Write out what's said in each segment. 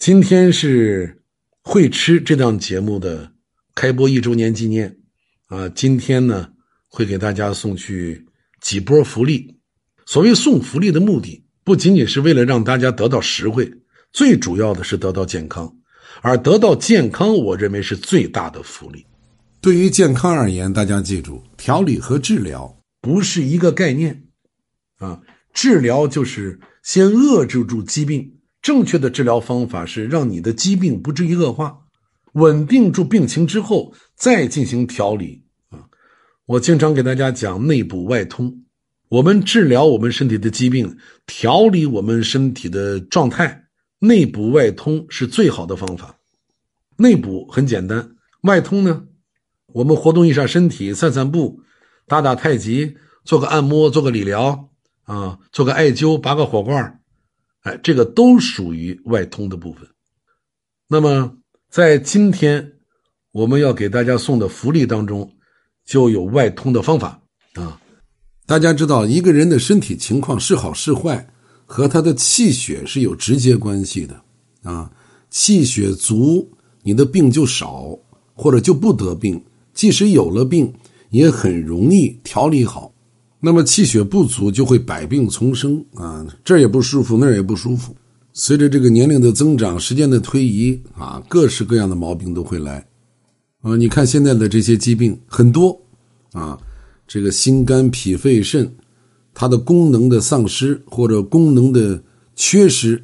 今天是《会吃》这档节目的开播一周年纪念啊！今天呢，会给大家送去几波福利。所谓送福利的目的，不仅仅是为了让大家得到实惠，最主要的是得到健康。而得到健康，我认为是最大的福利。对于健康而言，大家记住，调理和治疗不是一个概念啊！治疗就是先遏制住疾病，正确的治疗方法是让你的疾病不至于恶化，稳定住病情之后再进行调理啊！我经常给大家讲内补外通，我们治疗我们身体的疾病，调理我们身体的状态。内补外通是最好的方法。内补很简单，外通呢，我们活动一下身体，散散步，打打太极，做个按摩，做个理疗啊，做个艾灸，拔个火罐哎，这个都属于外通的部分。那么在今天我们要给大家送的福利当中，就有外通的方法啊。大家知道，一个人的身体情况是好是坏。和他的气血是有直接关系的，啊，气血足，你的病就少，或者就不得病。即使有了病，也很容易调理好。那么气血不足，就会百病丛生啊，这儿也不舒服，那儿也不舒服。随着这个年龄的增长，时间的推移啊，各式各样的毛病都会来。啊，你看现在的这些疾病很多，啊，这个心肝脾肺肾。它的功能的丧失或者功能的缺失，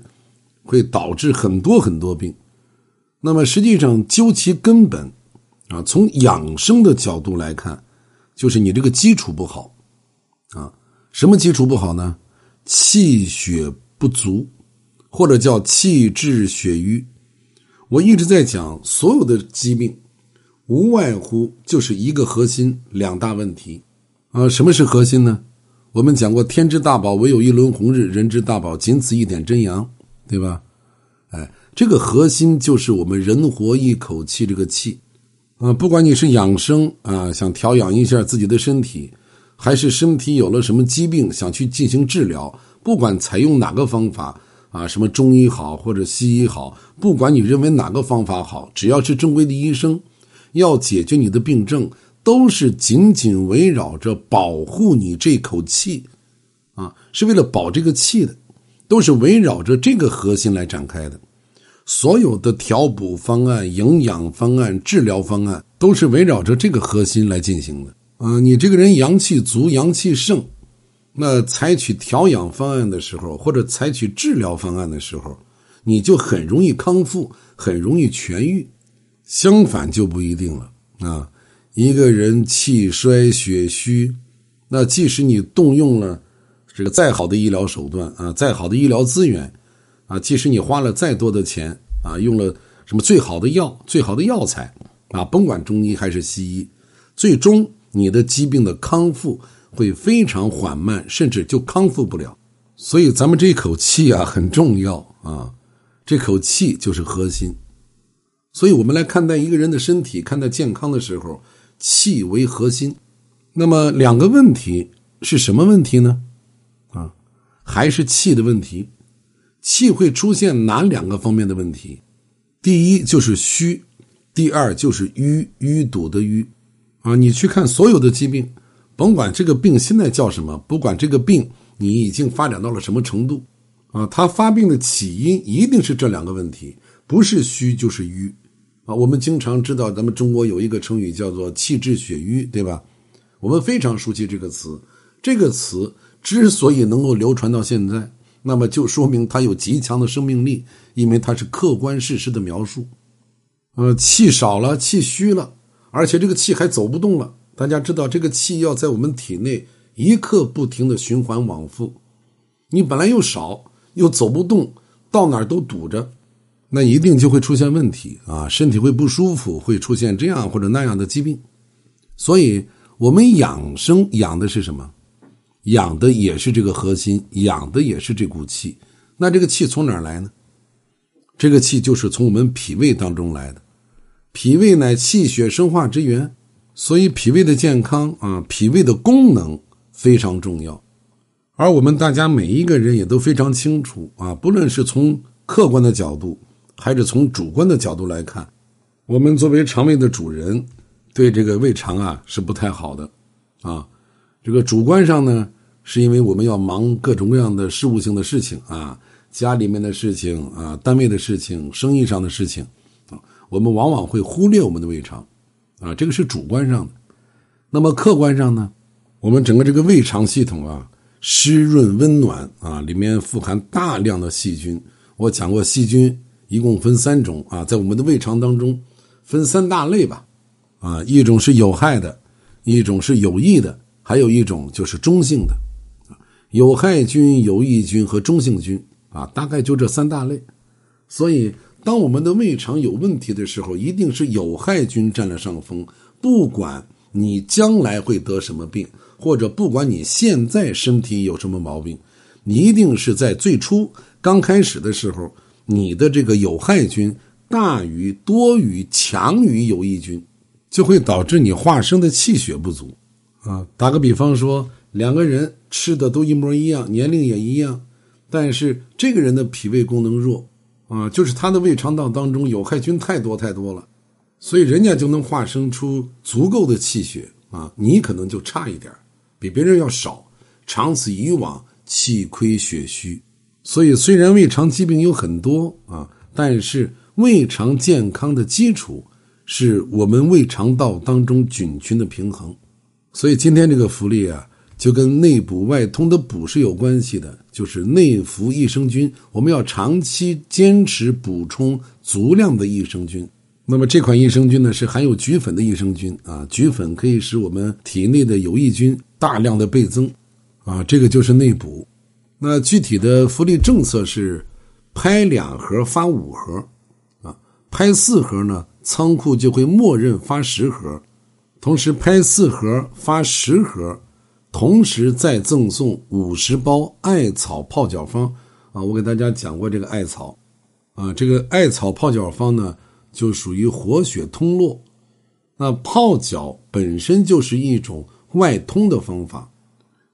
会导致很多很多病。那么实际上究其根本，啊，从养生的角度来看，就是你这个基础不好，啊，什么基础不好呢？气血不足，或者叫气滞血瘀。我一直在讲，所有的疾病，无外乎就是一个核心，两大问题。啊，什么是核心呢？我们讲过，天之大宝，唯有一轮红日；人之大宝，仅此一点真阳，对吧？哎，这个核心就是我们人活一口气，这个气啊，不管你是养生啊，想调养一下自己的身体，还是身体有了什么疾病想去进行治疗，不管采用哪个方法啊，什么中医好或者西医好，不管你认为哪个方法好，只要是正规的医生要解决你的病症。都是紧紧围绕着保护你这口气，啊，是为了保这个气的，都是围绕着这个核心来展开的。所有的调补方案、营养方案、治疗方案，都是围绕着这个核心来进行的。啊，你这个人阳气足、阳气盛，那采取调养方案的时候，或者采取治疗方案的时候，你就很容易康复，很容易痊愈。相反就不一定了啊。一个人气衰血虚，那即使你动用了这个再好的医疗手段啊，再好的医疗资源啊，即使你花了再多的钱啊，用了什么最好的药、最好的药材啊，甭管中医还是西医，最终你的疾病的康复会非常缓慢，甚至就康复不了。所以咱们这口气啊很重要啊，这口气就是核心。所以我们来看待一个人的身体，看待健康的时候。气为核心，那么两个问题是什么问题呢？啊，还是气的问题？气会出现哪两个方面的问题？第一就是虚，第二就是淤淤堵的淤。啊，你去看所有的疾病，甭管这个病现在叫什么，不管这个病你已经发展到了什么程度，啊，它发病的起因一定是这两个问题，不是虚就是瘀。啊，我们经常知道，咱们中国有一个成语叫做“气滞血瘀”，对吧？我们非常熟悉这个词。这个词之所以能够流传到现在，那么就说明它有极强的生命力，因为它是客观事实的描述。呃，气少了，气虚了，而且这个气还走不动了。大家知道，这个气要在我们体内一刻不停的循环往复，你本来又少，又走不动，到哪儿都堵着。那一定就会出现问题啊，身体会不舒服，会出现这样或者那样的疾病。所以，我们养生养的是什么？养的也是这个核心，养的也是这股气。那这个气从哪儿来呢？这个气就是从我们脾胃当中来的。脾胃乃气血生化之源，所以脾胃的健康啊，脾胃的功能非常重要。而我们大家每一个人也都非常清楚啊，不论是从客观的角度。还是从主观的角度来看，我们作为肠胃的主人，对这个胃肠啊是不太好的，啊，这个主观上呢，是因为我们要忙各种各样的事务性的事情啊，家里面的事情啊，单位的事情，生意上的事情，我们往往会忽略我们的胃肠，啊，这个是主观上的。那么客观上呢，我们整个这个胃肠系统啊，湿润温暖啊，里面富含大量的细菌。我讲过，细菌一共分三种啊，在我们的胃肠当中分三大类吧，啊，一种是有害的，一种是有益的，还有一种就是中性的。有害菌、有益菌和中性菌啊，大概就这三大类。所以，当我们的胃肠有问题的时候，一定是有害菌占了上风，不管。你将来会得什么病，或者不管你现在身体有什么毛病，你一定是在最初刚开始的时候，你的这个有害菌大于、多于、强于有益菌，就会导致你化生的气血不足。啊，打个比方说，两个人吃的都一模一样，年龄也一样，但是这个人的脾胃功能弱，啊，就是他的胃肠道当中有害菌太多太多了。所以人家就能化生出足够的气血啊，你可能就差一点比别人要少，长此以往气亏血虚。所以虽然胃肠疾病有很多啊，但是胃肠健康的基础是我们胃肠道当中菌群的平衡。所以今天这个福利啊，就跟内补外通的补是有关系的，就是内服益生菌，我们要长期坚持补充足量的益生菌。那么这款益生菌呢，是含有菊粉的益生菌啊，菊粉可以使我们体内的有益菌大量的倍增，啊，这个就是内补。那具体的福利政策是，拍两盒发五盒，啊，拍四盒呢，仓库就会默认发十盒，同时拍四盒发十盒，同时再赠送五十包艾草泡脚方啊，我给大家讲过这个艾草，啊，这个艾草泡脚方呢。就属于活血通络，那泡脚本身就是一种外通的方法，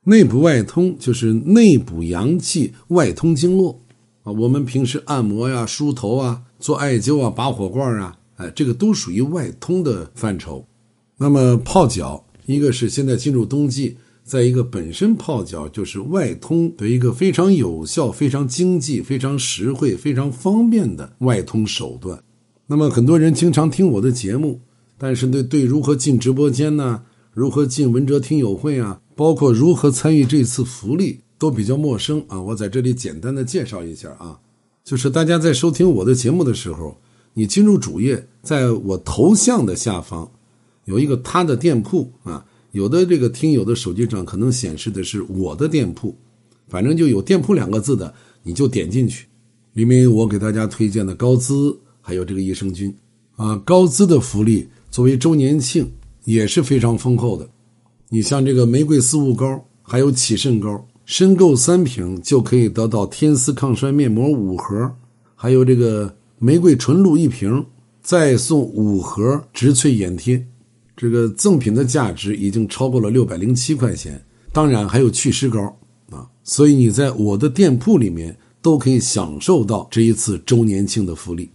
内部外通就是内补阳气，外通经络啊。我们平时按摩呀、梳头啊、做艾灸啊、拔火罐啊，哎，这个都属于外通的范畴。那么泡脚，一个是现在进入冬季，在一个本身泡脚就是外通的一个非常有效、非常经济、非常实惠、非常方便的外通手段。那么很多人经常听我的节目，但是对对如何进直播间呢？如何进文哲听友会啊？包括如何参与这次福利都比较陌生啊！我在这里简单的介绍一下啊，就是大家在收听我的节目的时候，你进入主页，在我头像的下方有一个他的店铺啊，有的这个听友的手机上可能显示的是我的店铺，反正就有店铺两个字的，你就点进去，里面有我给大家推荐的高资。还有这个益生菌，啊，高资的福利作为周年庆也是非常丰厚的。你像这个玫瑰丝雾膏，还有启肾膏，申购三瓶就可以得到天丝抗衰面膜五盒，还有这个玫瑰纯露一瓶，再送五盒植萃眼贴。这个赠品的价值已经超过了六百零七块钱。当然还有祛湿膏啊，所以你在我的店铺里面都可以享受到这一次周年庆的福利。